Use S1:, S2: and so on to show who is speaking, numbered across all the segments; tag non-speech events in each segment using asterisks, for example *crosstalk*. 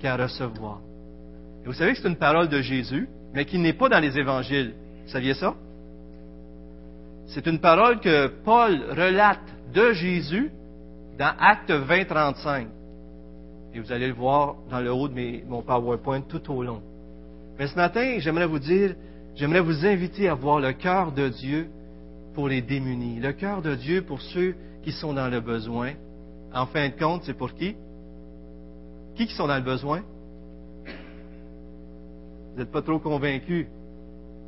S1: qu'à recevoir. Et vous savez que c'est une parole de Jésus, mais qui n'est pas dans les évangiles. Vous saviez ça? C'est une parole que Paul relate de Jésus dans Acte 20-35. Et vous allez le voir dans le haut de mon PowerPoint tout au long. Mais ce matin, j'aimerais vous dire, j'aimerais vous inviter à voir le cœur de Dieu pour les démunis, le cœur de Dieu pour ceux qui sont dans le besoin. En fin de compte, c'est pour qui? Qui qui sont dans le besoin? Vous n'êtes pas trop convaincus,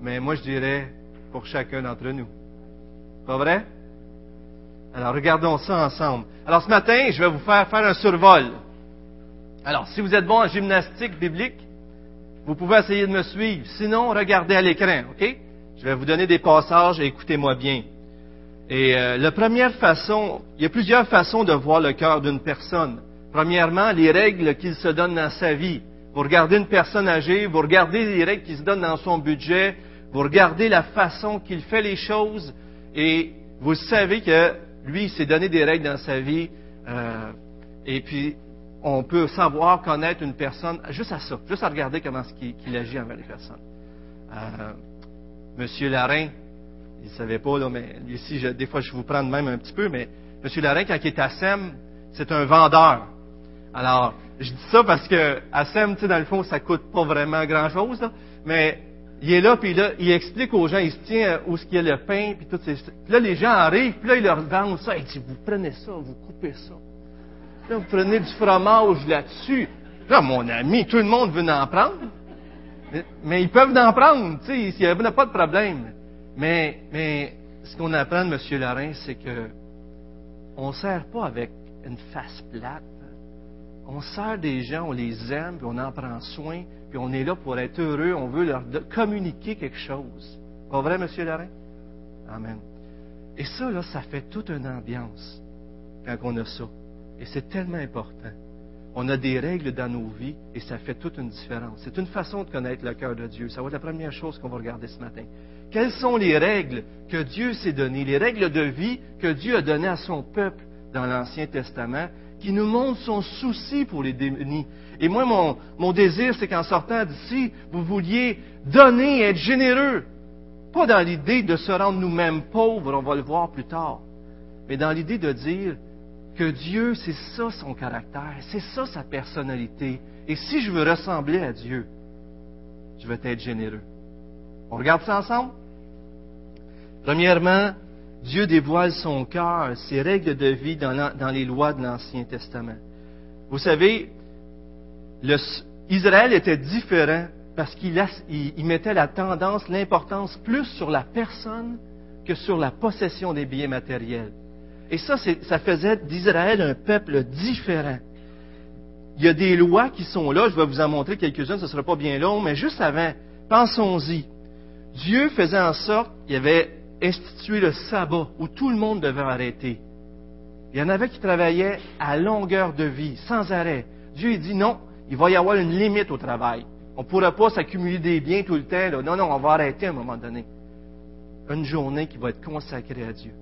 S1: mais moi je dirais pour chacun d'entre nous. Pas vrai? Alors regardons ça ensemble. Alors ce matin, je vais vous faire faire un survol. Alors si vous êtes bon en gymnastique biblique, vous pouvez essayer de me suivre. Sinon, regardez à l'écran, OK? Je vais vous donner des passages et écoutez-moi bien. Et euh, la première façon, il y a plusieurs façons de voir le cœur d'une personne. Premièrement, les règles qu'il se donne dans sa vie. Vous regardez une personne âgée, vous regardez les règles qu'il se donne dans son budget, vous regardez la façon qu'il fait les choses, et vous savez que lui, il s'est donné des règles dans sa vie, euh, et puis on peut savoir, connaître une personne juste à ça, juste à regarder comment il, agit envers les personnes. Euh, Monsieur Larin, il ne savait pas, là, mais ici, des fois, je vous prends de même un petit peu, mais Monsieur Larin, quand il est à SEM, c'est un vendeur. Alors, je dis ça parce que à SEM, tu sais, dans le fond, ça coûte pas vraiment grand-chose, mais il est là, puis là, il explique aux gens, il se tient où ce qu'il y a le pain, puis tout ces... Puis là, les gens arrivent, puis là, ils leur vendent ça. Il dit, vous prenez ça, vous coupez ça. Là, vous prenez du fromage là-dessus. Là, mon ami, tout le monde veut en prendre. Mais ils peuvent en prendre, tu sais, il n'y a pas de problème. Mais, mais ce qu'on apprend de M. Lorrain, c'est que on ne sert pas avec une face plate. On sert des gens, on les aime, puis on en prend soin, puis on est là pour être heureux, on veut leur communiquer quelque chose. Pas vrai, M. Lorrain? Amen. Et ça, là, ça fait toute une ambiance quand on a ça. Et c'est tellement important. On a des règles dans nos vies et ça fait toute une différence. C'est une façon de connaître le cœur de Dieu. Ça va être la première chose qu'on va regarder ce matin. Quelles sont les règles que Dieu s'est données, les règles de vie que Dieu a données à son peuple dans l'Ancien Testament, qui nous montrent son souci pour les démunis. Et moi, mon, mon désir, c'est qu'en sortant d'ici, vous vouliez donner, être généreux. Pas dans l'idée de se rendre nous-mêmes pauvres, on va le voir plus tard, mais dans l'idée de dire, que Dieu, c'est ça son caractère, c'est ça sa personnalité. Et si je veux ressembler à Dieu, je veux être généreux. On regarde ça ensemble? Premièrement, Dieu dévoile son cœur, ses règles de vie dans, les lois de l'Ancien Testament. Vous savez, Israël était différent parce qu'il mettait la tendance, l'importance plus sur la personne que sur la possession des biens matériels. Et ça, ça faisait d'Israël un peuple différent. Il y a des lois qui sont là, je vais vous en montrer quelques-unes, ce ne sera pas bien long, mais juste avant, pensons-y. Dieu faisait en sorte qu'il avait institué le sabbat où tout le monde devait arrêter. Il y en avait qui travaillaient à longueur de vie, sans arrêt. Dieu il dit non, il va y avoir une limite au travail. On ne pourra pas s'accumuler des biens tout le temps. Non, non, on va arrêter à un moment donné. Une journée qui va être consacrée à Dieu.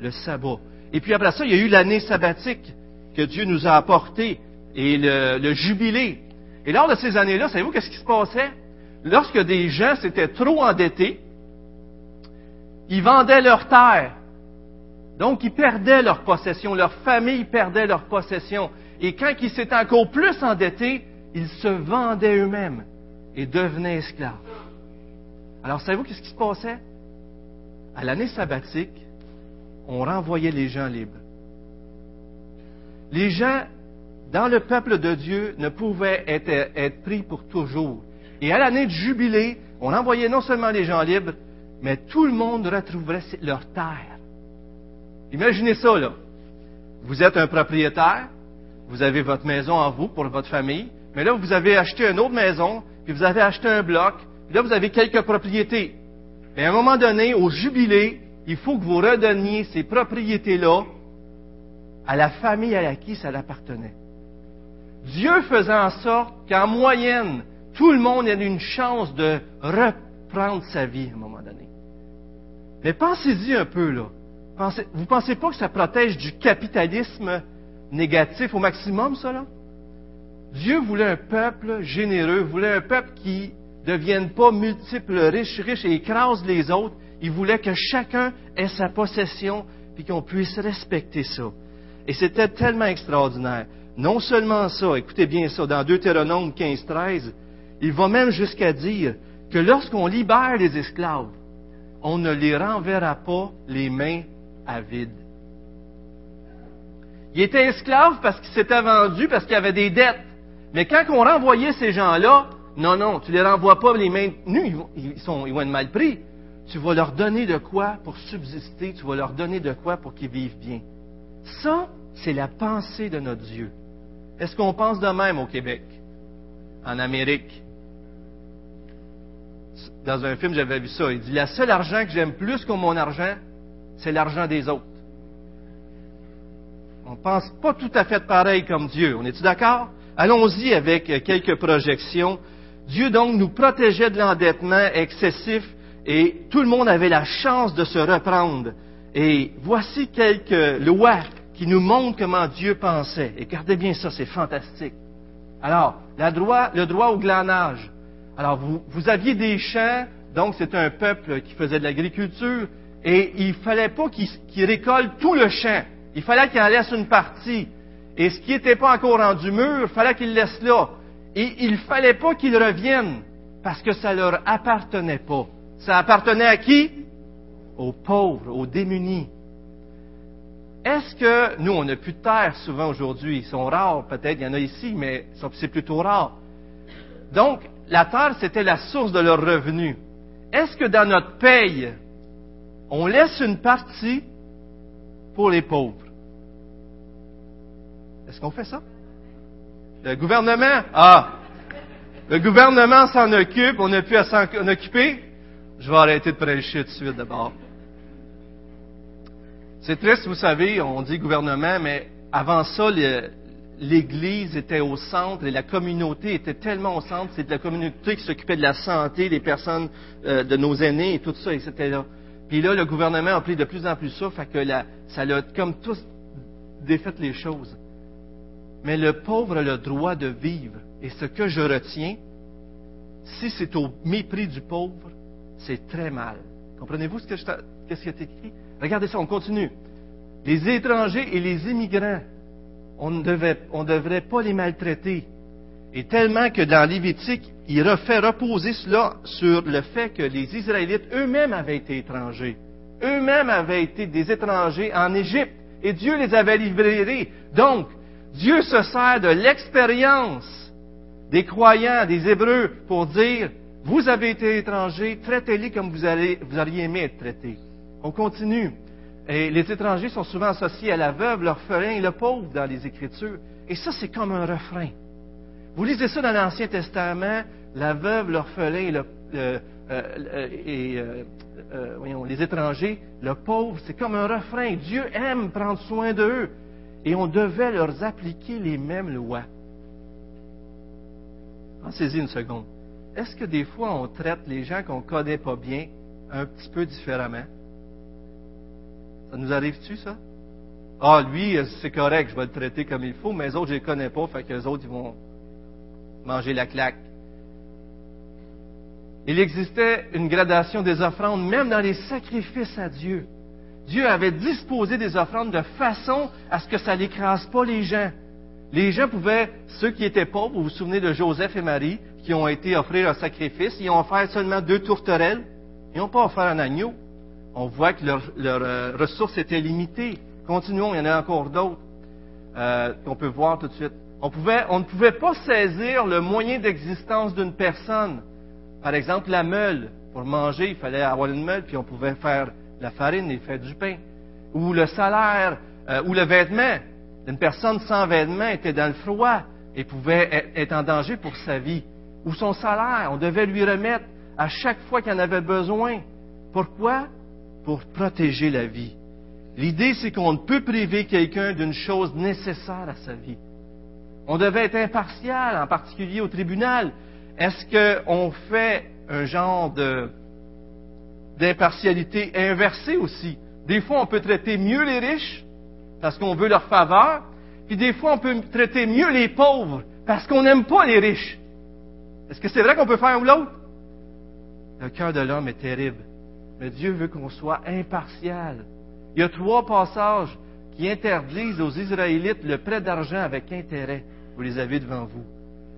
S1: Le sabbat. Et puis après ça, il y a eu l'année sabbatique que Dieu nous a apportée et le, jubilé. Et lors de ces années-là, savez-vous qu'est-ce qui se passait? Lorsque des gens s'étaient trop endettés, ils vendaient leurs terres. Donc, ils perdaient leur possession, leur famille perdait leur possession. Et quand ils s'étaient encore plus endettés, ils se vendaient eux-mêmes et devenaient esclaves. Alors, savez-vous qu'est-ce qui se passait? À l'année sabbatique, on renvoyait les gens libres. Les gens, dans le peuple de Dieu, ne pouvaient être, pris pour toujours. Et à l'année de jubilé, on envoyait non seulement les gens libres, mais tout le monde retrouverait leur terre. Imaginez ça, là. Vous êtes un propriétaire, vous avez votre maison en vous pour votre famille, mais là, vous avez acheté une autre maison, puis vous avez acheté un bloc, puis là, vous avez quelques propriétés. Mais à un moment donné, au jubilé, il faut que vous redonniez ces propriétés-là à la famille à qui ça appartenait. Dieu faisait en sorte qu'en moyenne, tout le monde ait une chance de reprendre sa vie à un moment donné. Mais pensez-y un peu, là. vous ne pensez pas que ça protège du capitalisme négatif au maximum, ça, là? Dieu voulait un peuple généreux, voulait un peuple qui ne devienne pas multiple, riche, riche et écrase les autres. Il voulait que chacun ait sa possession, puis qu'on puisse respecter ça. Et c'était tellement extraordinaire. Non seulement ça, écoutez bien ça, dans Deutéronome 15-13, il va même jusqu'à dire que lorsqu'on libère les esclaves, on ne les renverra pas les mains à vide. Il était esclave parce qu'il s'était vendu, parce qu'il avait des dettes. Mais quand on renvoyait ces gens-là, non, non, tu les renvoies pas les mains nues, ils, sont, ils vont être mal pris. Tu vas leur donner de quoi pour subsister, tu vas leur donner de quoi pour qu'ils vivent bien. Ça, c'est la pensée de notre Dieu. Est-ce qu'on pense de même au Québec, en Amérique? Dans un film, j'avais vu ça. Il dit, la seule argent que j'aime plus que mon argent, c'est l'argent des autres. On ne pense pas tout à fait pareil comme Dieu. On est-tu d'accord? Allons-y avec quelques projections. Dieu donc nous protégeait de l'endettement excessif et tout le monde avait la chance de se reprendre. Et voici quelques lois qui nous montrent comment Dieu pensait. Et gardez bien ça, c'est fantastique. Alors, le droit au glanage. Alors, vous, aviez des champs, donc c'est un peuple qui faisait de l'agriculture, et il ne fallait pas qu'il récolte tout le champ. Il fallait qu'il en laisse une partie. Et ce qui n'était pas encore rendu mûr, il fallait qu'il laisse là. Et il ne fallait pas qu'ils reviennent, parce que ça leur appartenait pas. Ça appartenait à qui? Aux pauvres, aux démunis. Est-ce que nous, on n'a plus de terre souvent aujourd'hui? Ils sont rares, peut-être, il y en a ici, mais c'est plutôt rare. Donc, la terre, c'était la source de leurs revenus. Est-ce que dans notre paye, on laisse une partie pour les pauvres? Est-ce qu'on fait ça? Le gouvernement? Ah! Le gouvernement s'en occupe, on n'a plus à s'en occuper. Je vais arrêter de prêcher tout de suite d'abord. C'est triste, vous savez, on dit gouvernement, mais avant ça, l'Église était au centre et la communauté était tellement au centre. C'est la communauté qui s'occupait de la santé des personnes, euh, de nos aînés et tout ça, et c'était là. Puis là, le gouvernement a pris de plus en plus ça, fait ça a comme tous défait les choses. Mais le pauvre a le droit de vivre. Et ce que je retiens, si c'est au mépris du pauvre, c'est très mal. Comprenez-vous ce que je qui est écrit? Regardez ça, on continue. Les étrangers et les immigrants, on ne devrait pas les maltraiter. Et tellement que dans Lévitique, il refait reposer cela sur le fait que les Israélites eux-mêmes avaient été étrangers. Eux-mêmes avaient été des étrangers en Égypte. Et Dieu les avait libérés. Donc, Dieu se sert de l'expérience des croyants, des Hébreux, pour dire, vous avez été étrangers, traitez-les comme vous auriez aimé être traités. On continue. Et les étrangers sont souvent associés à la veuve, l'orphelin et le pauvre dans les Écritures. Et ça, c'est comme un refrain. Vous lisez ça dans l'Ancien Testament, la veuve, l'orphelin et, euh, euh, euh, les étrangers, le pauvre, c'est comme un refrain. Dieu aime prendre soin d'eux et on devait leur appliquer les mêmes lois. Pensez-y une seconde. Est-ce que des fois on traite les gens qu'on ne connaît pas bien un petit peu différemment? Ça nous arrive-tu, ça? Ah, lui, c'est correct, je vais le traiter comme il faut, mais les autres, je ne les connais pas, fait que les autres, ils vont manger la claque. Il existait une gradation des offrandes, même dans les sacrifices à Dieu. Dieu avait disposé des offrandes de façon à ce que ça n'écrase pas les gens. Les gens pouvaient, ceux qui étaient pauvres, vous vous souvenez de Joseph et Marie, qui ont été offrir un sacrifice, ils ont offert seulement deux tourterelles, ils n'ont pas offert un agneau. On voit que leurs leur, euh, ressources étaient limitées. Continuons, il y en a encore d'autres euh, qu'on peut voir tout de suite. On, ne pouvait pas saisir le moyen d'existence d'une personne. Par exemple, la meule. Pour manger, il fallait avoir une meule, puis on pouvait faire la farine et fait du pain. Ou le salaire, euh, ou le vêtement. Une personne sans vêtement était dans le froid et pouvait être en danger pour sa vie. Ou son salaire, on devait lui remettre à chaque fois qu'il en avait besoin. Pourquoi? Pour protéger la vie. L'idée, c'est qu'on ne peut priver quelqu'un d'une chose nécessaire à sa vie. On devait être impartial, en particulier au tribunal. Est-ce qu'on fait un genre d'impartialité inversée aussi? Des fois, on peut traiter mieux les riches parce qu'on veut leur faveur, puis des fois, on peut traiter mieux les pauvres parce qu'on n'aime pas les riches. Est-ce que c'est vrai qu'on peut faire ou l'autre? Le cœur de l'homme est terrible. Mais Dieu veut qu'on soit impartial. Il y a trois passages qui interdisent aux Israélites le prêt d'argent avec intérêt. Vous les avez devant vous.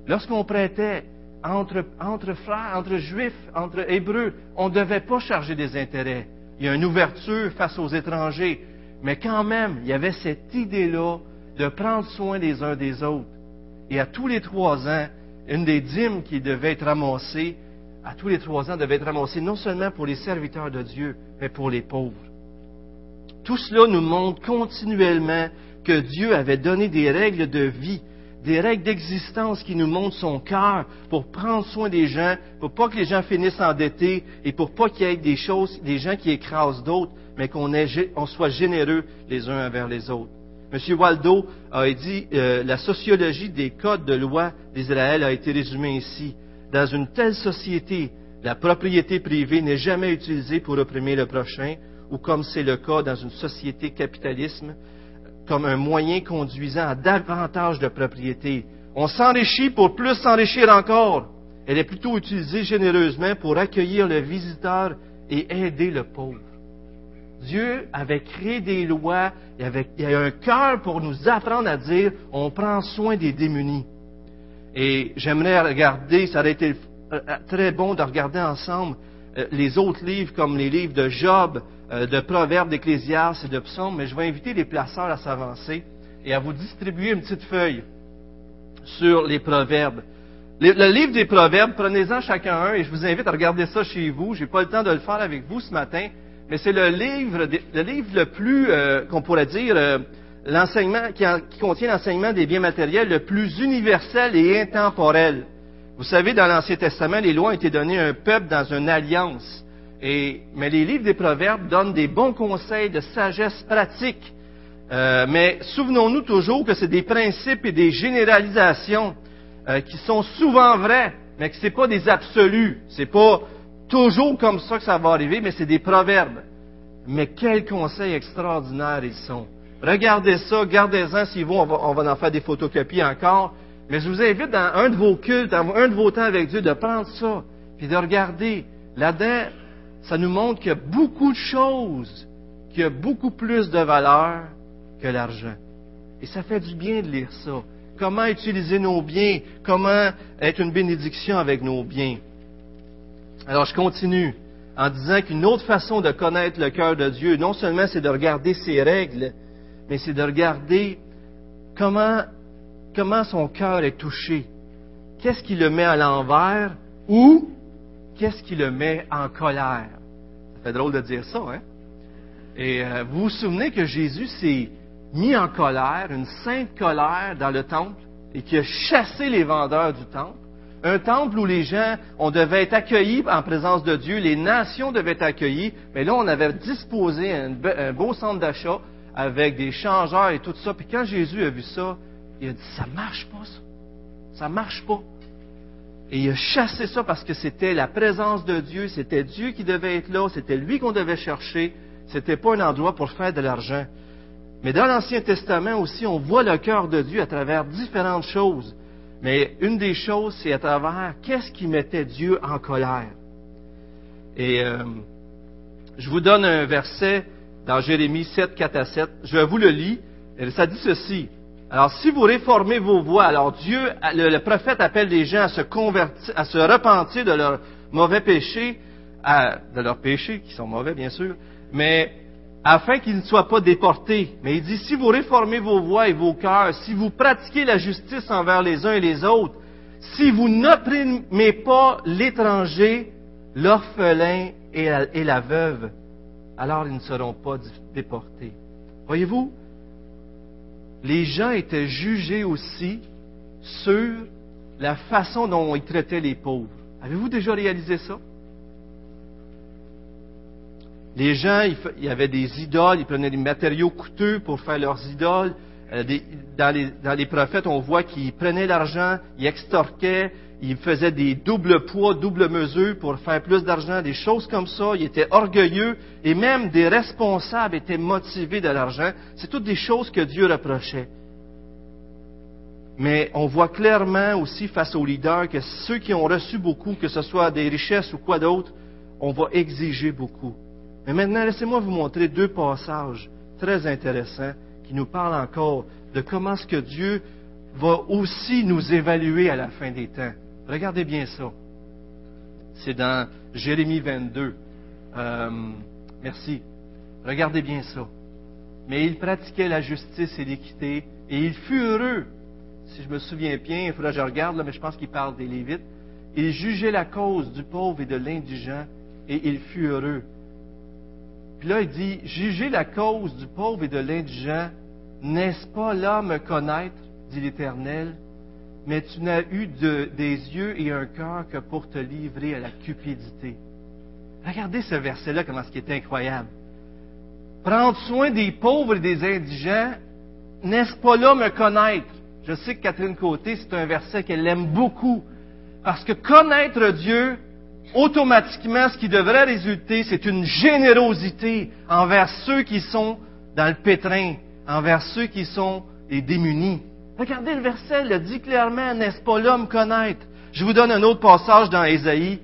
S1: Lorsqu'on prêtait entre, frères, entre juifs, entre hébreux, on ne devait pas charger des intérêts. Il y a une ouverture face aux étrangers. Mais quand même, il y avait cette idée-là de prendre soin les uns des autres. Et à tous les trois ans, une des dîmes qui devait être ramassée, à tous les trois ans, devait être ramassée non seulement pour les serviteurs de Dieu, mais pour les pauvres. Tout cela nous montre continuellement que Dieu avait donné des règles de vie, des règles d'existence qui nous montrent son cœur pour prendre soin des gens, pour pas que les gens finissent endettés et pour pas qu'il y ait des choses, des gens qui écrasent d'autres, mais qu'on on soit généreux les uns envers les autres. M. Waldo a dit euh, la sociologie des codes de loi d'Israël a été résumée ici. Dans une telle société, la propriété privée n'est jamais utilisée pour opprimer le prochain, ou comme c'est le cas dans une société capitalisme, comme un moyen conduisant à davantage de propriété. On s'enrichit pour plus s'enrichir encore. Elle est plutôt utilisée généreusement pour accueillir le visiteur et aider le pauvre. Dieu avait créé des lois, il y, a un cœur pour nous apprendre à dire, on prend soin des démunis. Et j'aimerais regarder, ça aurait été euh, très bon de regarder ensemble euh, les autres livres comme les livres de Job, euh, de Proverbes, d'Ecclésiastes et de Psaumes, mais je vais inviter les placeurs à s'avancer et à vous distribuer une petite feuille sur les Proverbes. Le, livre des Proverbes, prenez-en chacun un et je vous invite à regarder ça chez vous. Je n'ai pas le temps de le faire avec vous ce matin, mais c'est le livre, le livre le plus, euh, qu'on pourrait dire, euh, l'enseignement qui, contient l'enseignement des biens matériels le plus universel et intemporel. Vous savez, dans l'Ancien Testament, les lois ont été données à un peuple dans une alliance. Et, mais les livres des Proverbes donnent des bons conseils de sagesse pratique. Euh, mais souvenons-nous toujours que c'est des principes et des généralisations qui sont souvent vrais, mais que ce n'est pas des absolus. C'est pas toujours comme ça que ça va arriver, mais c'est des proverbes. Mais quels conseils extraordinaires ils sont. Regardez ça, gardez-en s'ils vont, on va, en faire des photocopies encore. Mais je vous invite dans un de vos cultes, dans un de vos temps avec Dieu, de prendre ça, puis de regarder. Là-dedans, ça nous montre qu'il y a beaucoup de choses qui ont beaucoup plus de valeur que l'argent. Et ça fait du bien de lire ça. Comment utiliser nos biens, comment être une bénédiction avec nos biens? Alors je continue en disant qu'une autre façon de connaître le cœur de Dieu, non seulement c'est de regarder ses règles, mais c'est de regarder comment, comment son cœur est touché. Qu'est-ce qui le met à l'envers ou qu'est-ce qui le met en colère? Ça fait drôle de dire ça, hein? Et euh, vous vous souvenez que Jésus s'est mis en colère, une sainte colère dans le temple, et qui a chassé les vendeurs du temple un temple où les gens, on devait être accueillis en présence de Dieu, les nations devaient être accueillies, mais là, on avait disposé un, beau centre d'achat avec des changeurs et tout ça. Puis quand Jésus a vu ça, il a dit, ça marche pas, ça. Ça marche pas. Et il a chassé ça parce que c'était la présence de Dieu, c'était Dieu qui devait être là, c'était lui qu'on devait chercher, c'était pas un endroit pour faire de l'argent. Mais dans l'Ancien Testament aussi, on voit le cœur de Dieu à travers différentes choses. Mais une des choses, c'est à travers qu'est-ce qui mettait Dieu en colère. Et euh, je vous donne un verset dans Jérémie 7, 4 à 7. Je vous le lis. Ça dit ceci. Alors, si vous réformez vos voies, alors Dieu, le, prophète appelle les gens à se convertir, à se repentir de leurs mauvais péchés, de leurs péchés, qui sont mauvais, bien sûr, mais afin qu'ils ne soient pas déportés. Mais il dit, si vous réformez vos voies et vos cœurs, si vous pratiquez la justice envers les uns et les autres, si vous n'opprimez pas l'étranger, l'orphelin et la, et la veuve, alors ils ne seront pas déportés. Voyez-vous, les gens étaient jugés aussi sur la façon dont ils traitaient les pauvres. Avez-vous déjà réalisé ça? Les gens, il y avait des idoles, ils prenaient des matériaux coûteux pour faire leurs idoles. Euh, dans, les, prophètes, on voit qu'ils prenaient l'argent, ils extorquaient, ils faisaient des doubles poids, doubles mesures pour faire plus d'argent, des choses comme ça. Ils étaient orgueilleux et même des responsables étaient motivés de l'argent. C'est toutes des choses que Dieu reprochait. Mais on voit clairement aussi face aux leaders que ceux qui ont reçu beaucoup, que ce soit des richesses ou quoi d'autre, on va exiger beaucoup. Mais maintenant, laissez-moi vous montrer deux passages très intéressants qui nous parlent encore de comment est-ce que Dieu va aussi nous évaluer à la fin des temps. Regardez bien ça. C'est dans Jérémie 22. Euh, merci. Regardez bien ça. Mais il pratiquait la justice et l'équité, et il fut heureux. Si je me souviens bien, il faudra que je regarde, là, mais je pense qu'il parle des Lévites. Il jugeait la cause du pauvre et de l'indigent, et il fut heureux. Puis là, il dit, juger la cause du pauvre et de l'indigent, n'est-ce pas là me connaître, dit l'Éternel, mais tu n'as eu des yeux et un cœur que pour te livrer à la cupidité. Regardez ce verset-là, comment ce qui est incroyable. Prendre soin des pauvres et des indigents, n'est-ce pas là me connaître? Je sais que Catherine Côté, c'est un verset qu'elle aime beaucoup. Parce que connaître Dieu, automatiquement, ce qui devrait résulter, c'est une générosité envers ceux qui sont dans le pétrin, envers ceux qui sont les démunis. Regardez le verset, il le dit clairement, n'est-ce pas là me connaître? Je vous donne un autre passage dans Ésaïe,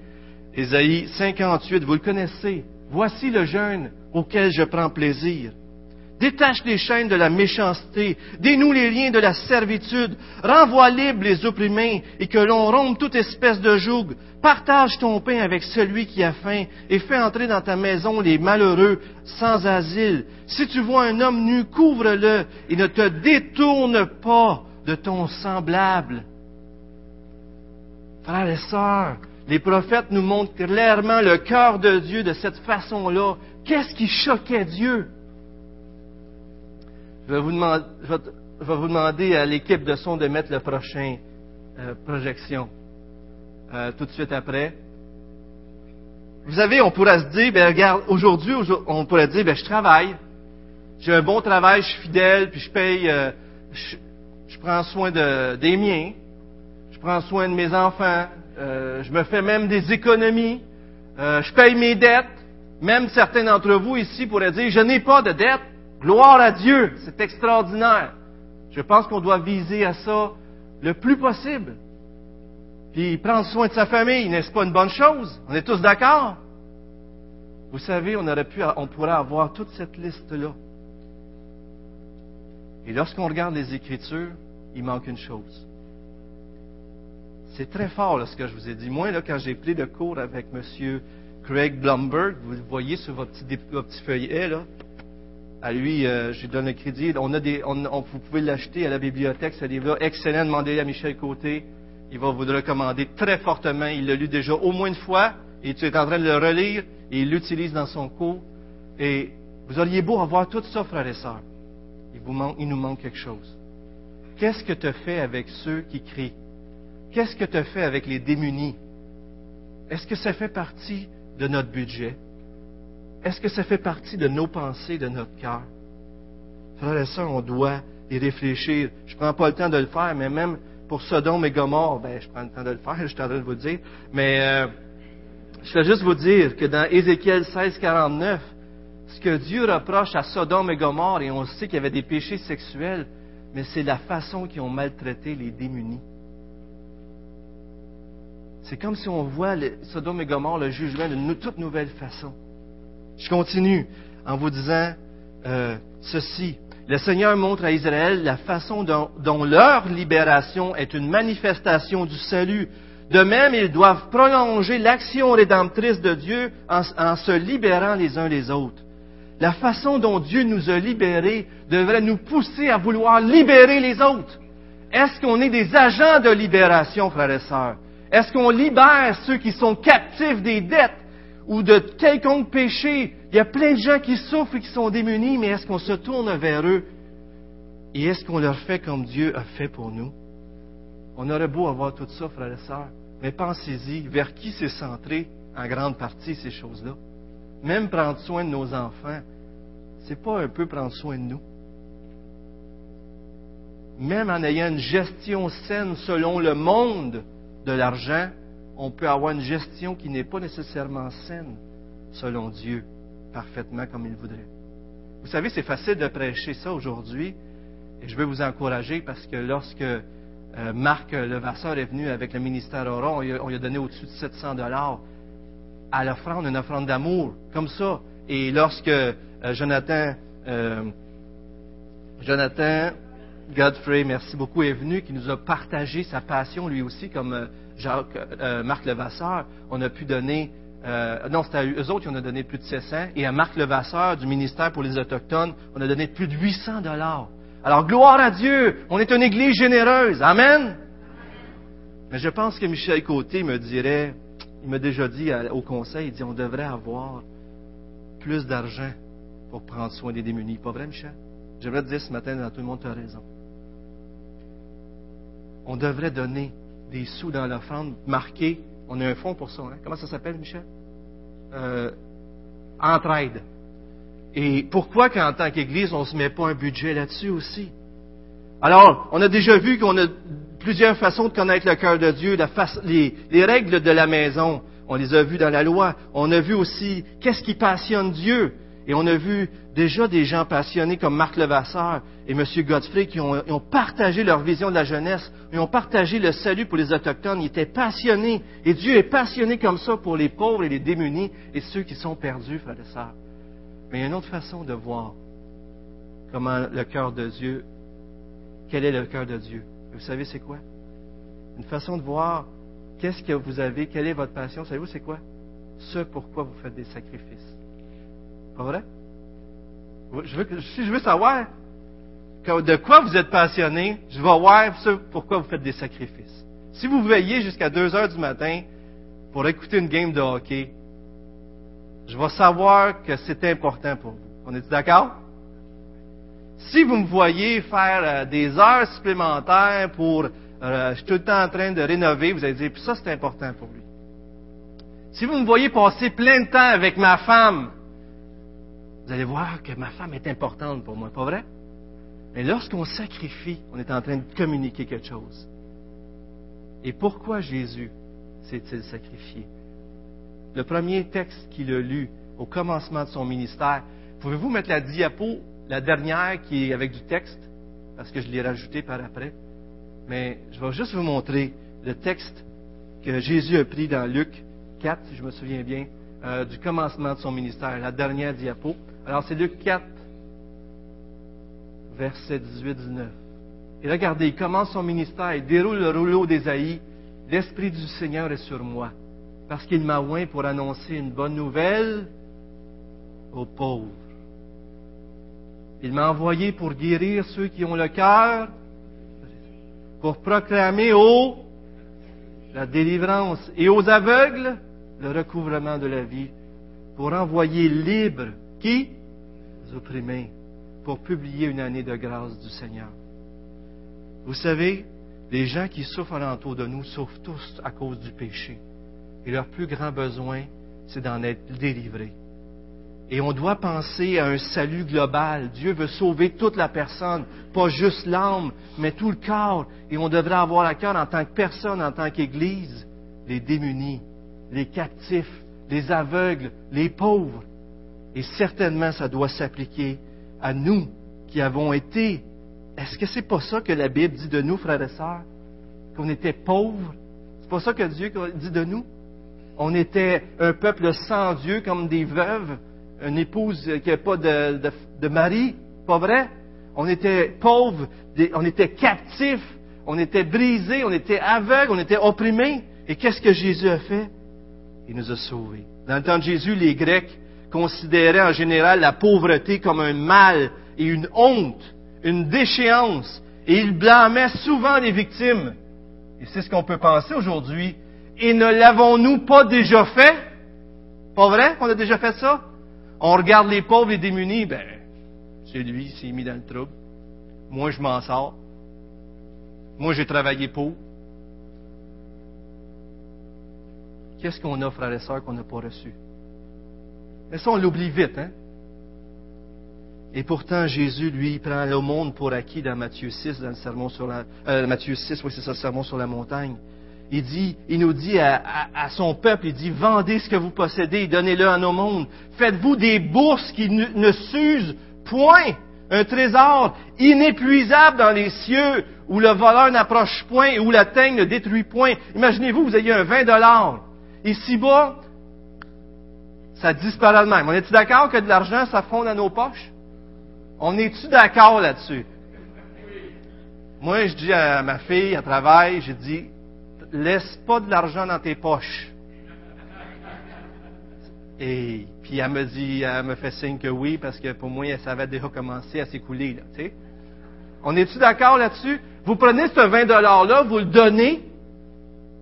S1: Ésaïe 58, vous le connaissez. Voici le jeûne auquel je prends plaisir. Détache les chaînes de la méchanceté, dénoue les liens de la servitude, renvoie libre les opprimés et que l'on rompe toute espèce de joug. Partage ton pain avec celui qui a faim et fais entrer dans ta maison les malheureux sans asile. Si tu vois un homme nu, couvre-le et ne te détourne pas de ton semblable. Frères et sœurs, les prophètes nous montrent clairement le cœur de Dieu de cette façon-là. Qu'est-ce qui choquait Dieu? Je vais vous demander, à l'équipe de son de mettre la prochaine euh, projection euh, tout de suite après. Vous savez, on pourrait se dire, ben regarde, aujourd'hui, on pourrait dire, ben je travaille, j'ai un bon travail, je suis fidèle, puis je paye, euh, je, prends soin de, des miens, je prends soin de mes enfants, je me fais même des économies, je paye mes dettes. Même certains d'entre vous ici pourraient dire, je n'ai pas de dettes. Gloire à Dieu, c'est extraordinaire. Je pense qu'on doit viser à ça le plus possible. Puis prendre soin de sa famille, n'est-ce pas une bonne chose? On est tous d'accord? Vous savez, on pourrait avoir toute cette liste-là. Et lorsqu'on regarde les Écritures, il manque une chose. C'est très fort ce que je vous ai dit. Moi, là, quand j'ai pris le cours avec M. Craig Blumberg, vous le voyez sur votre petit, petit feuillet, là, à lui, euh, je lui donne le crédit. On a des, vous pouvez l'acheter à la bibliothèque, ce livre-là. Excellent, demandez à Michel Côté. Il va vous le recommander très fortement. Il l'a lu déjà au moins une fois, et tu es en train de le relire, et il l'utilise dans son cours. Et vous auriez beau avoir tout ça, frères et sœurs. Il, il nous manque quelque chose. Qu'est-ce que tu fais avec ceux qui crient? Qu'est-ce que tu as fait avec les démunis? Est-ce que ça fait partie de notre budget? Est-ce que ça fait partie de nos pensées, de notre cœur? Frères et sœurs, on doit y réfléchir. Je ne prends pas le temps de le faire, mais même pour Sodome et Gomorre, ben, je prends le temps de le faire, *laughs* je suis en train de vous le dire. Mais euh, je vais juste vous dire que dans Ézéchiel 16, 49, ce que Dieu reproche à Sodome et Gomorre, et on sait qu'il y avait des péchés sexuels, mais c'est la façon qu'ils ont maltraité les démunis. C'est comme si on voit Sodome et Gomorre, le jugement d'une toute nouvelle façon. Je continue en vous disant euh, ceci. Le Seigneur montre à Israël la façon dont, leur libération est une manifestation du salut. De même, ils doivent prolonger l'action rédemptrice de Dieu en, en se libérant les uns les autres. La façon dont Dieu nous a libérés devrait nous pousser à vouloir libérer les autres. Est-ce qu'on est des agents de libération, frères et sœurs? Est-ce qu'on libère ceux qui sont captifs des dettes? Ou de quelconque péché? Il y a plein de gens qui souffrent et qui sont démunis, mais est-ce qu'on se tourne vers eux? Et est-ce qu'on leur fait comme Dieu a fait pour nous? On aurait beau avoir tout ça, frères et sœurs, mais pensez-y, vers qui c'est centré en grande partie ces choses-là? Même prendre soin de nos enfants, c'est pas un peu prendre soin de nous? Même en ayant une gestion saine selon le monde, de l'argent, on peut avoir une gestion qui n'est pas nécessairement saine, selon Dieu, parfaitement comme il voudrait. Vous savez, c'est facile de prêcher ça aujourd'hui, et je veux vous encourager parce que lorsque euh, Marc Levasseur est venu avec le ministère Aura, on lui a, donné au-dessus de 700 dollars à l'offrande, une offrande d'amour, comme ça. Et lorsque euh, Jonathan, euh, Jonathan Godfrey, merci beaucoup, est venu, qui nous a partagé sa passion, lui aussi, comme Euh, Marc Levasseur, on a pu donner, euh, non, c'était à eux autres qui on a donné plus de 700, et à Marc Levasseur du ministère pour les Autochtones, on a donné plus de 800 dollars. Alors, gloire à Dieu, on est une église généreuse. Amen. Mais je pense que Michel Côté me dirait, il m'a déjà dit au conseil, il dit, on devrait avoir plus d'argent pour prendre soin des démunis. Pas vrai, Michel? J'aimerais te dire ce matin, dans tout le monde, tu as raison. On devrait donner des sous dans l'offrande marqué. On a un fonds pour ça. Hein? Comment ça s'appelle, Michel? Euh, entraide. Et pourquoi qu'en tant qu'Église, on ne se met pas un budget là-dessus aussi? Alors, on a déjà vu qu'on a plusieurs façons de connaître le cœur de Dieu, la face- les, les règles de la maison. On les a vues dans la loi. On a vu aussi qu'est-ce qui passionne Dieu. Et on a vu déjà des gens passionnés comme Marc Levasseur et M. Godfrey qui ont, partagé leur vision de la jeunesse. Ils ont partagé le salut pour les Autochtones. Ils étaient passionnés. Et Dieu est passionné comme ça pour les pauvres et les démunis et ceux qui sont perdus, frères et sœurs. Mais il y a une autre façon de voir comment le cœur de Dieu, quel est le cœur de Dieu. Vous savez c'est quoi? Une façon de voir qu'est-ce que vous avez, quelle est votre passion. Savez-vous c'est quoi? Ce pourquoi vous faites des sacrifices. Pas vrai? Je veux, si je veux savoir de quoi vous êtes passionné, je vais voir ce pourquoi vous faites des sacrifices. Si vous veillez jusqu'à 2 heures du matin pour écouter une game de hockey, je vais savoir que c'est important pour vous. On est d'accord? Si vous me voyez faire euh, des heures supplémentaires pour, euh, je suis tout le temps en train de rénover, vous allez dire, puis ça c'est important pour lui. Si vous me voyez passer plein de temps avec ma femme, vous allez voir que ma femme est importante pour moi, pas vrai? Mais lorsqu'on sacrifie, on est en train de communiquer quelque chose. Et pourquoi Jésus s'est-il sacrifié? Le premier texte qu'il a lu au commencement de son ministère, pouvez-vous mettre la diapo, la dernière qui est avec du texte, parce que je l'ai rajouté par après. Mais je vais juste vous montrer le texte que Jésus a pris dans Luc 4, si je me souviens bien, euh, du commencement de son ministère, la dernière diapo. Alors c'est Luc 4, versets 18-19. Et regardez, il commence son ministère, il déroule le rouleau d'Ésaïe. L'Esprit du Seigneur est sur moi, parce qu'il m'a oint pour annoncer une bonne nouvelle aux pauvres. Il m'a envoyé pour guérir ceux qui ont le cœur, pour proclamer aux la délivrance et aux aveugles le recouvrement de la vie, pour envoyer libre qui? Les opprimés, pour publier une année de grâce du Seigneur. Vous savez, les gens qui souffrent alentour de nous souffrent tous à cause du péché. Et leur plus grand besoin, c'est d'en être délivrés. Et on doit penser à un salut global. Dieu veut sauver toute la personne, pas juste l'âme, mais tout le corps. Et on devrait avoir à cœur en tant que personne, en tant qu'Église, les démunis, les captifs, les aveugles, les pauvres. Et certainement, ça doit s'appliquer à nous qui avons été. Est-ce que c'est pas ça que la Bible dit de nous, frères et sœurs? Qu'on était pauvres? C'est pas ça que Dieu dit de nous? On était un peuple sans Dieu, comme des veuves, une épouse qui n'a pas de, de, de, mari, pas vrai? On était pauvres, on était captifs, on était brisés, on était aveugles, on était opprimés. Et qu'est-ce que Jésus a fait? Il nous a sauvés. Dans le temps de Jésus, les Grecs considéraient en général la pauvreté comme un mal et une honte, une déchéance, et ils blâmaient souvent les victimes. Et c'est ce qu'on peut penser aujourd'hui. Et ne l'avons-nous pas déjà fait? Pas vrai qu'on a déjà fait ça? On regarde les pauvres et démunis, ben, c'est lui, il s'est mis dans le trouble. Moi, je m'en sors. Moi, j'ai travaillé pour. Qu'est-ce qu'on a, frères et sœurs, qu'on n'a pas reçu? Mais ça, on l'oublie vite, hein? Et pourtant, Jésus, lui, prend le monde pour acquis dans Matthieu 6, dans le sermon sur la, euh, Matthieu 6, oui, c'est ça, le sermon sur la montagne. Il dit, il nous dit à, son peuple, il dit, vendez ce que vous possédez, donnez-le à nos mondes. Faites-vous des bourses qui ne, ne s'usent point, un trésor inépuisable dans les cieux, où le voleur n'approche point et où la teigne ne détruit point. Imaginez-vous, vous ayez un 20 dollars. Ici-bas, ça disparaît de même. On est-tu d'accord que de l'argent, ça fond dans nos poches? On est-tu d'accord là-dessus? Moi, je dis à ma fille, à travail, j'ai dit, laisse pas de l'argent dans tes poches. Et puis elle me dit, elle me fait signe que oui, parce que pour moi, ça avait déjà commencé à s'écouler. Là. On est-tu d'accord là-dessus? Vous prenez ce 20 $-là, vous le donnez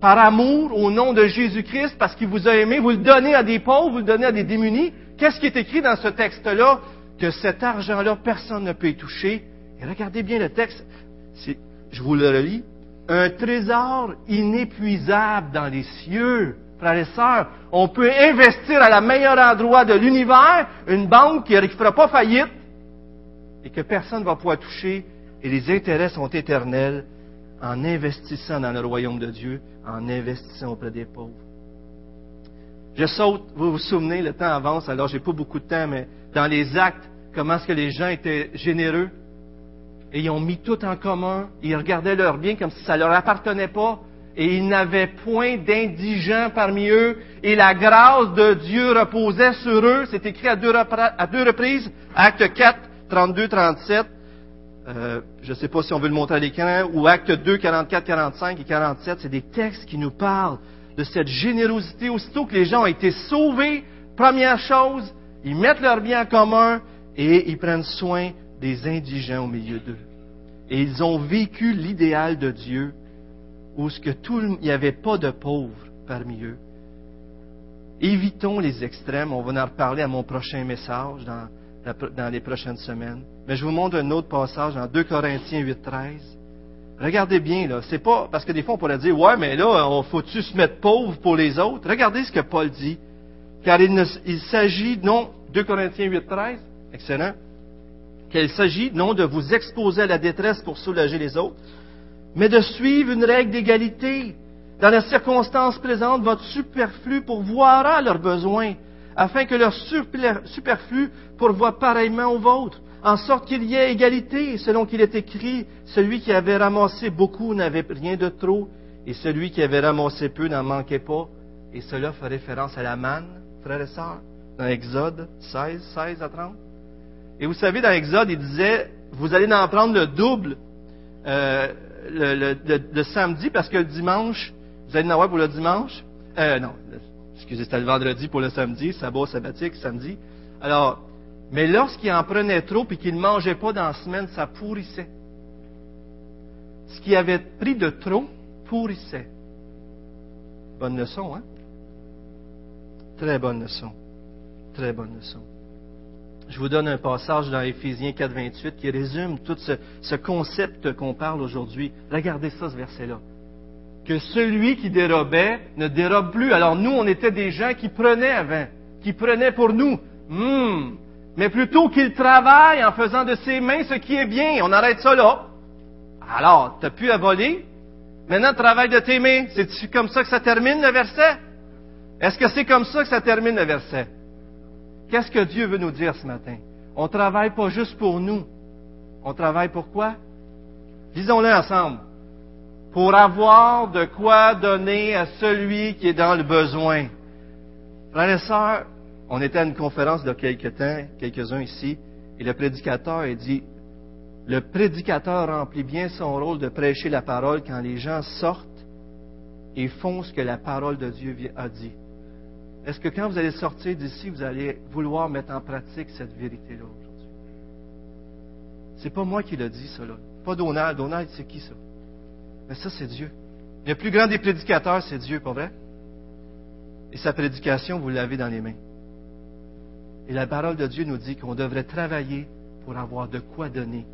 S1: par amour au nom de Jésus-Christ, parce qu'il vous a aimé, vous le donnez à des pauvres, vous le donnez à des démunis. Qu'est-ce qui est écrit dans ce texte-là? Que cet argent-là, personne ne peut y toucher. Et regardez bien le texte. Je vous le relis. Un trésor inépuisable dans les cieux frères et sœurs, on peut investir à la meilleur endroit de l'univers, une banque qui ne fera pas faillite et que personne ne va pouvoir toucher, et les intérêts sont éternels en investissant dans le royaume de Dieu, en investissant auprès des pauvres. Je saute, vous vous souvenez, le temps avance, alors j'ai pas beaucoup de temps, mais dans les actes, comment est-ce que les gens étaient généreux? Et ils ont mis tout en commun, ils regardaient leur bien comme si ça leur appartenait pas, et il n'avait point d'indigents parmi eux, et la grâce de Dieu reposait sur eux. C'est écrit à deux, reprises, Acte 4, 32, 37. Je ne sais pas si on veut le montrer à l'écran, ou Acte 2, 44, 45 et 47. C'est des textes qui nous parlent de cette générosité. Aussitôt que les gens ont été sauvés, première chose, ils mettent leur bien en commun et ils prennent soin des indigents au milieu d'eux. Et ils ont vécu l'idéal de Dieu où ce que tout, il n'y avait pas de pauvres parmi eux. Évitons les extrêmes. On va en reparler à mon prochain message dans les prochaines semaines. Mais je vous montre un autre passage dans 2 Corinthiens 8, 13. Regardez bien, là. C'est pas, parce que des fois on pourrait dire, ouais, mais là, on faut-tu se mettre pauvre pour les autres? Regardez ce que Paul dit. Car il, s'agit, non, 2 Corinthiens 8, 13. Excellent. Qu'il s'agit, non, de vous exposer à la détresse pour soulager les autres, mais de suivre une règle d'égalité. Dans les circonstances présentes, votre superflu pourvoira leurs besoins, afin que leur superflu pourvoie pareillement au vôtre, en sorte qu'il y ait égalité, selon qu'il est écrit, celui qui avait ramassé beaucoup n'avait rien de trop, et celui qui avait ramassé peu n'en manquait pas. Et cela fait référence à la manne, frères et sœurs, dans Exode 16, 16 à 30. Et vous savez, dans Exode, il disait, vous allez en prendre le double. Euh, le, samedi parce que le dimanche, vous allez en avoir pour le dimanche? Euh, non, excusez, c'était le vendredi pour le samedi, sabbat sabbatique, samedi. Alors, mais lorsqu'il en prenait trop et qu'il ne mangeait pas dans la semaine, ça pourrissait. Ce qui avait pris de trop pourrissait. Bonne leçon, hein? Très bonne leçon. Très bonne leçon. Je vous donne un passage dans Éphésiens 4, 28 qui résume tout ce, concept qu'on parle aujourd'hui. Regardez ça, ce verset-là. Que celui qui dérobait ne dérobe plus. Alors nous, on était des gens qui prenaient avant, qui prenaient pour nous. Hmm. Mais plutôt qu'il travaille en faisant de ses mains ce qui est bien. On arrête ça là. Alors, tu n'as plus à voler. Maintenant, travaille de tes mains. C'est comme ça que ça termine le verset? Est-ce que c'est comme ça que ça termine le verset? Qu'est-ce que Dieu veut nous dire ce matin? On travaille pas juste pour nous. On travaille pour quoi? Disons-le ensemble. Pour avoir de quoi donner à celui qui est dans le besoin. Frères et sœurs, on était à une conférence de quelques temps, quelques-uns ici, et le prédicateur a dit, le prédicateur remplit bien son rôle de prêcher la parole quand les gens sortent et font ce que la parole de Dieu a dit. Est-ce que quand vous allez sortir d'ici, vous allez vouloir mettre en pratique cette vérité-là aujourd'hui? C'est pas moi qui l'ai dit, ça. Pas Donald. Donald, c'est qui, ça? Mais ça, c'est Dieu. Le plus grand des prédicateurs, c'est Dieu, pas vrai? Et sa prédication, vous l'avez dans les mains. Et la parole de Dieu nous dit qu'on devrait travailler pour avoir de quoi donner.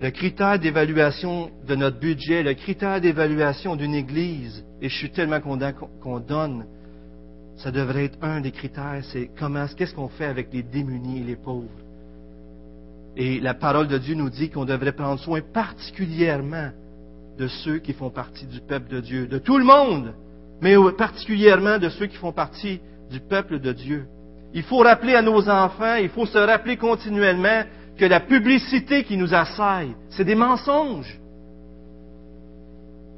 S1: Le critère d'évaluation de notre budget, le critère d'évaluation d'une Église, et je suis tellement content qu'on donne, ça devrait être un des critères, c'est comment, qu'est-ce qu'on fait avec les démunis et les pauvres? Et la parole de Dieu nous dit qu'on devrait prendre soin particulièrement de ceux qui font partie du peuple de Dieu, de tout le monde, mais particulièrement de ceux qui font partie du peuple de Dieu. Il faut rappeler à nos enfants, il faut se rappeler continuellement que la publicité qui nous assaille, c'est des mensonges.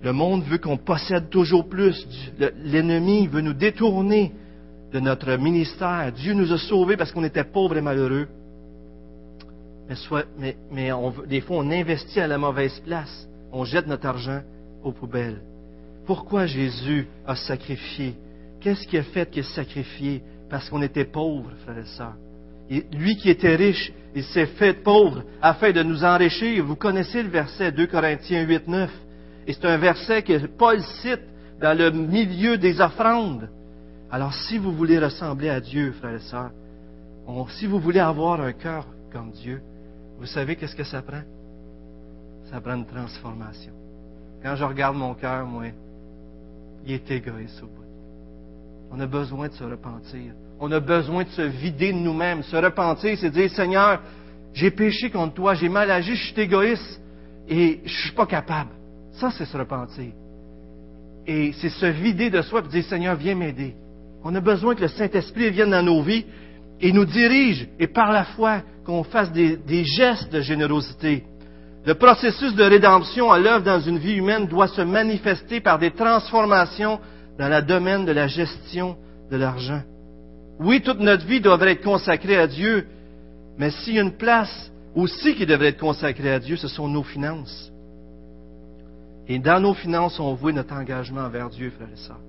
S1: Le monde veut qu'on possède toujours plus. L'ennemi veut nous détourner de notre ministère. Dieu nous a sauvés parce qu'on était pauvres et malheureux. Mais, des fois, on investit à la mauvaise place. On jette notre argent aux poubelles. Pourquoi Jésus a sacrifié? Qu'est-ce qui a fait qu'il a sacrifié? Parce qu'on était pauvres, frères et sœurs. Lui qui était riche, il s'est fait pauvre afin de nous enrichir. Vous connaissez le verset 2 Corinthiens 8, 9. Et c'est un verset que Paul cite dans le milieu des offrandes. Alors si vous voulez ressembler à Dieu, frères et sœurs, si vous voulez avoir un cœur comme Dieu, vous savez qu'est-ce que ça prend? Ça prend une transformation. Quand je regarde mon cœur, moi, il est égoïste au bout. On a besoin de se repentir. On a besoin de se vider de nous-mêmes. Se repentir, c'est dire, Seigneur, j'ai péché contre toi, j'ai mal agi, je suis égoïste et je suis pas capable. Ça, c'est se repentir. Et c'est se vider de soi et dire, Seigneur, viens m'aider. On a besoin que le Saint-Esprit vienne dans nos vies et nous dirige, et par la foi, qu'on fasse des, gestes de générosité. Le processus de rédemption à l'œuvre dans une vie humaine doit se manifester par des transformations dans le domaine de la gestion de l'argent. Oui, toute notre vie devrait être consacrée à Dieu, mais s'il y a une place aussi qui devrait être consacrée à Dieu, ce sont nos finances. Et dans nos finances, on voit notre engagement envers Dieu, frères et sœurs.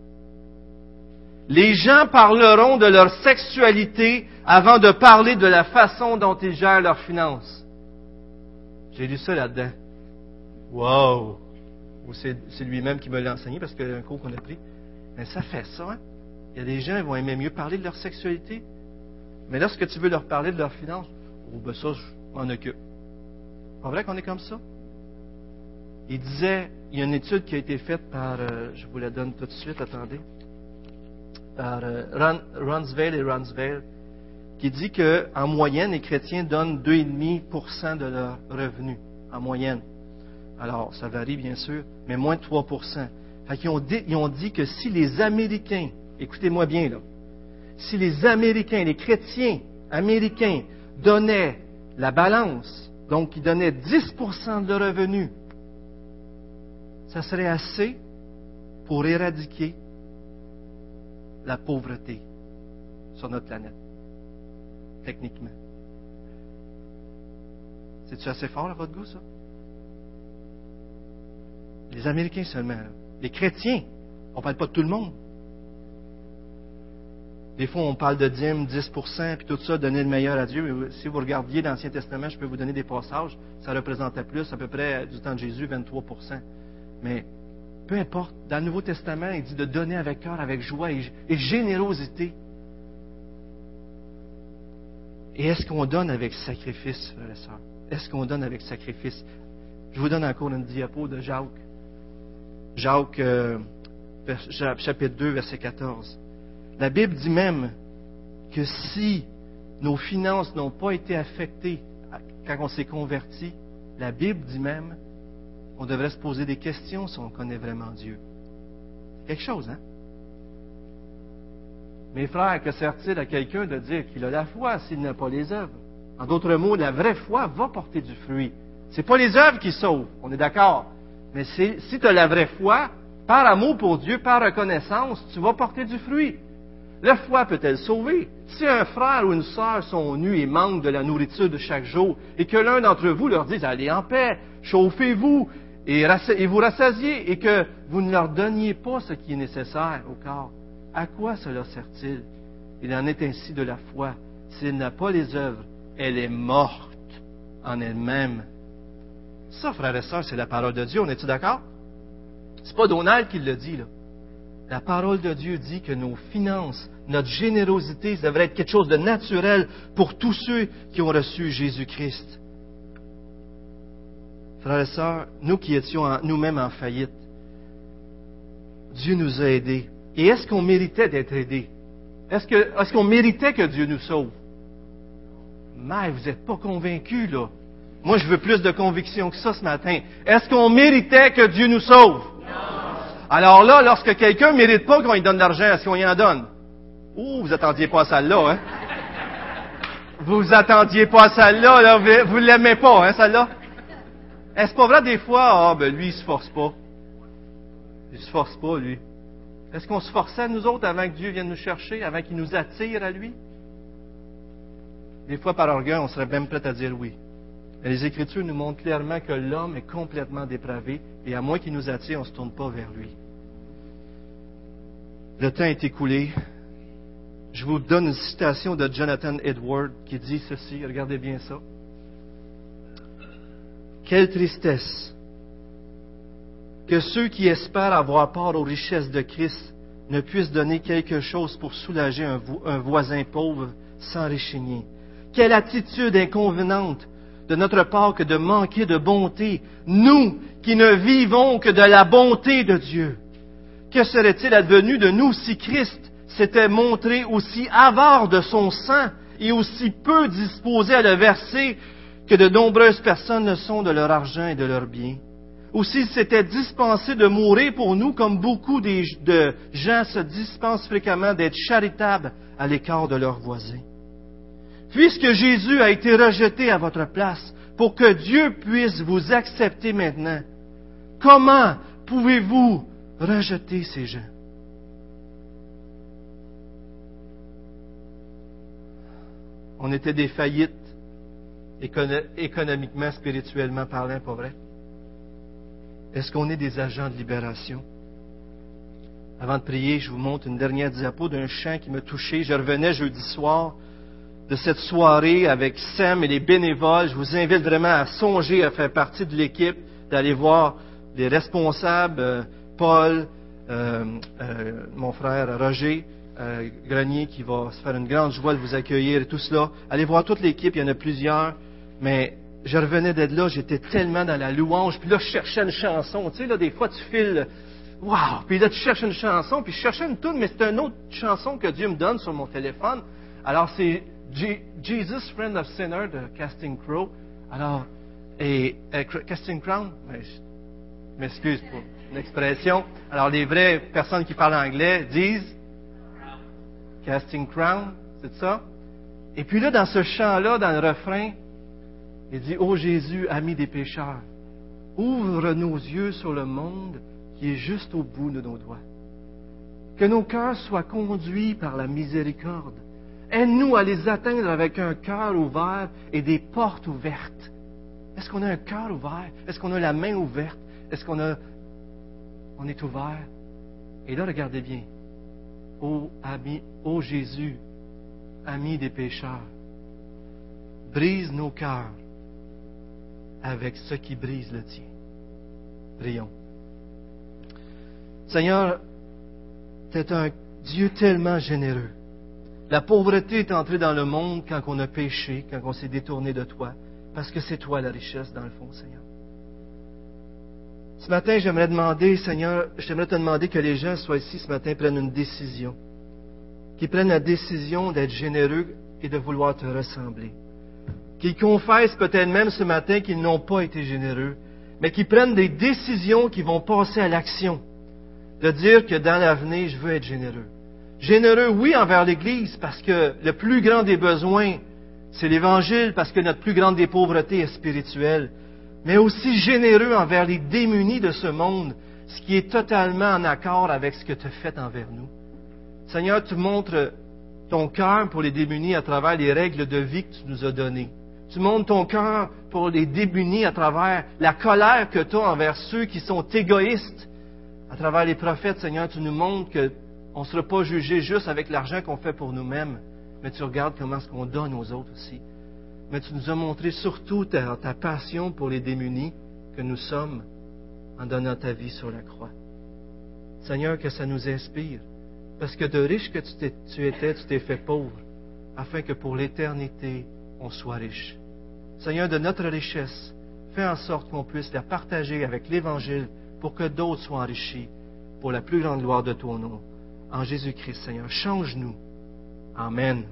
S1: Les gens parleront de leur sexualité avant de parler de la façon dont ils gèrent leurs finances. J'ai lu ça là-dedans. Wow! C'est lui-même qui me l'a enseigné parce qu'il y a un cours qu'on a pris. Mais ça fait ça, hein? Il y a des gens qui vont aimer mieux parler de leur sexualité. Mais lorsque tu veux leur parler de leurs finances, oh ben ça, je m'en occupe. Pas vrai qu'on est comme ça? Il disait, il y a une étude qui a été faite par, euh, je vous la donne tout de suite, attendez, par euh, et Runsvale, qui dit qu'en moyenne, les chrétiens donnent 2,5% de leurs revenus, en moyenne. Alors, ça varie bien sûr, mais moins de 3%. ils, ont dit, ont dit que si les Américains, écoutez-moi bien là, si les Américains, les chrétiens américains donnaient la balance, donc ils donnaient 10% de leurs revenus ça serait assez pour éradiquer la pauvreté sur notre planète, techniquement. C'est-tu assez fort à votre goût, ça? Les Américains seulement, les chrétiens, on ne parle pas de tout le monde. Des fois, on parle de dîmes, 10% puis tout ça, donner le meilleur à Dieu. Si vous regardiez l'Ancien Testament, je peux vous donner des passages, ça représentait plus, à peu près du temps de Jésus, 23% mais peu importe, dans le Nouveau Testament, il dit de donner avec cœur, avec joie et, générosité. Et est-ce qu'on donne avec sacrifice, frère et sœurs? Est-ce qu'on donne avec sacrifice? Je vous donne encore une diapo de Jacques. Jacques, euh, chapitre 2, verset 14. La Bible dit même que si nos finances n'ont pas été affectées quand on s'est converti, la Bible dit même on devrait se poser des questions si on connaît vraiment Dieu. Quelque chose, hein? Mes frères, que sert-il à quelqu'un de dire qu'il a la foi s'il n'a pas les œuvres? En d'autres mots, la vraie foi va porter du fruit. Ce n'est pas les œuvres qui sauvent, on est d'accord. Mais si tu as la vraie foi, par amour pour Dieu, par reconnaissance, tu vas porter du fruit. La foi peut-elle sauver? Si un frère ou une sœur sont nus et manquent de la nourriture de chaque jour, et que l'un d'entre vous leur dise, allez en paix, chauffez-vous, et, vous rassasiez et que vous ne leur donniez pas ce qui est nécessaire au corps, à quoi cela sert-il? Il en est ainsi de la foi. S'il n'a pas les œuvres, elle est morte en elle-même. Ça, frères et sœurs, c'est la parole de Dieu. On est-tu d'accord? C'est pas Donald qui le dit. La parole de Dieu dit que nos finances, notre générosité, ça devrait être quelque chose de naturel pour tous ceux qui ont reçu Jésus-Christ. Frères et sœurs, nous qui étions nous-mêmes en faillite, Dieu nous a aidés. Et est-ce qu'on méritait d'être aidés? Est-ce qu'on méritait que Dieu nous sauve? Mais vous n'êtes pas convaincus, là. Moi, je veux plus de conviction que ça ce matin. Est-ce qu'on méritait que Dieu nous sauve? Non. Alors là, lorsque quelqu'un ne mérite pas qu'on lui donne de l'argent, est-ce qu'on y en donne? Ouh, vous attendiez pas à ça là, hein? vous attendiez pas à celle-là, là. vous, l'aimez pas, hein, celle-là? Est-ce pas vrai des fois, ah, ben lui, il se force pas. Il se force pas, lui. Est-ce qu'on se forçait, nous autres, avant que Dieu vienne nous chercher, avant qu'il nous attire à lui? Des fois, par orgueil, on serait même prêt à dire oui. Mais les Écritures nous montrent clairement que l'homme est complètement dépravé, et à moins qu'il nous attire, on ne se tourne pas vers lui. Le temps est écoulé. Je vous donne une citation de Jonathan Edward qui dit ceci, regardez bien ça. Quelle tristesse que ceux qui espèrent avoir part aux richesses de Christ ne puissent donner quelque chose pour soulager un, voisin pauvre sans réchigner. Quelle attitude inconvenante de notre part que de manquer de bonté, nous qui ne vivons que de la bonté de Dieu. Que serait-il advenu de nous si Christ s'était montré aussi avare de son sang et aussi peu disposé à le verser que de nombreuses personnes le sont de leur argent et de leurs biens? Ou s'il s'était dispensé de mourir pour nous comme beaucoup de gens se dispensent fréquemment d'être charitables à l'écart de leurs voisins? Puisque Jésus a été rejeté à votre place pour que Dieu puisse vous accepter maintenant, comment pouvez-vous rejeter ces gens? On était des faillites économiquement, spirituellement parlant, pas vrai? Est-ce qu'on est des agents de libération? Avant de prier, je vous montre une dernière diapo d'un chant qui m'a touché. Je revenais jeudi soir de cette soirée avec Sam et les bénévoles. Je vous invite vraiment à songer à faire partie de l'équipe, d'aller voir les responsables, euh, Paul, euh, euh, mon frère Roger Grenier, qui va se faire une grande joie de vous accueillir et tout cela. Allez voir toute l'équipe, il y en a plusieurs, mais je revenais d'être là, j'étais tellement dans la louange, puis là, je cherchais une chanson. Tu sais, là, des fois, tu files, waouh, puis là, tu cherches une chanson, puis je cherchais une tune, mais c'est une autre chanson que Dieu me donne sur mon téléphone. Alors, c'est Jesus, Friend of Sinner de Casting Crow. Alors, et, euh, Casting Crown, je m'excuse pour l'expression. Alors, les vraies personnes qui parlent anglais disent Casting Crown, c'est ça? Et puis là, dans ce chant-là, dans le refrain, il dit, Ô Jésus, ami des pécheurs, ouvre nos yeux sur le monde qui est juste au bout de nos doigts. Que nos cœurs soient conduits par la miséricorde Aide-nous à les atteindre avec un cœur ouvert et des portes ouvertes. Est-ce qu'on a un cœur ouvert? Est-ce qu'on a la main ouverte? Est-ce qu'on a, on est ouvert? Et là, regardez bien. Ô ami, ô Jésus, ami des pécheurs, brise nos cœurs avec ce qui brise le tien. Prions. Seigneur, tu es un Dieu tellement généreux. La pauvreté est entrée dans le monde quand on a péché, quand on s'est détourné de toi, parce que c'est toi la richesse dans le fond, Seigneur. Ce matin, j'aimerais demander, Seigneur, j'aimerais te demander que les gens soient ici ce matin prennent une décision, qu'ils prennent la décision d'être généreux et de vouloir te ressembler, qu'ils confessent peut-être même ce matin qu'ils n'ont pas été généreux, mais qu'ils prennent des décisions qui vont passer à l'action, de dire que dans l'avenir, je veux être généreux. Généreux, oui, envers l'Église, parce que le plus grand des besoins, c'est l'Évangile, parce que notre plus grande des pauvretés est spirituelle, mais aussi généreux envers les démunis de ce monde, ce qui est totalement en accord avec ce que tu as fait envers nous. Seigneur, tu montres ton cœur pour les démunis à travers les règles de vie que tu nous as données. Tu montres ton cœur pour les démunis à travers la colère que tu as envers ceux qui sont égoïstes. À travers les prophètes, Seigneur, tu nous montres que on ne sera pas jugé juste avec l'argent qu'on fait pour nous-mêmes, mais tu regardes comment est-ce qu'on donne aux autres aussi. Mais tu nous as montré surtout ta, passion pour les démunis que nous sommes en donnant ta vie sur la croix. Seigneur, que ça nous inspire, parce que de riche que tu étais, tu t'es fait pauvre, afin que pour l'éternité, on soit riche. Seigneur, de notre richesse, fais en sorte qu'on puisse la partager avec l'Évangile pour que d'autres soient enrichis pour la plus grande gloire de ton nom en Jésus-Christ, Seigneur. Change-nous. Amen.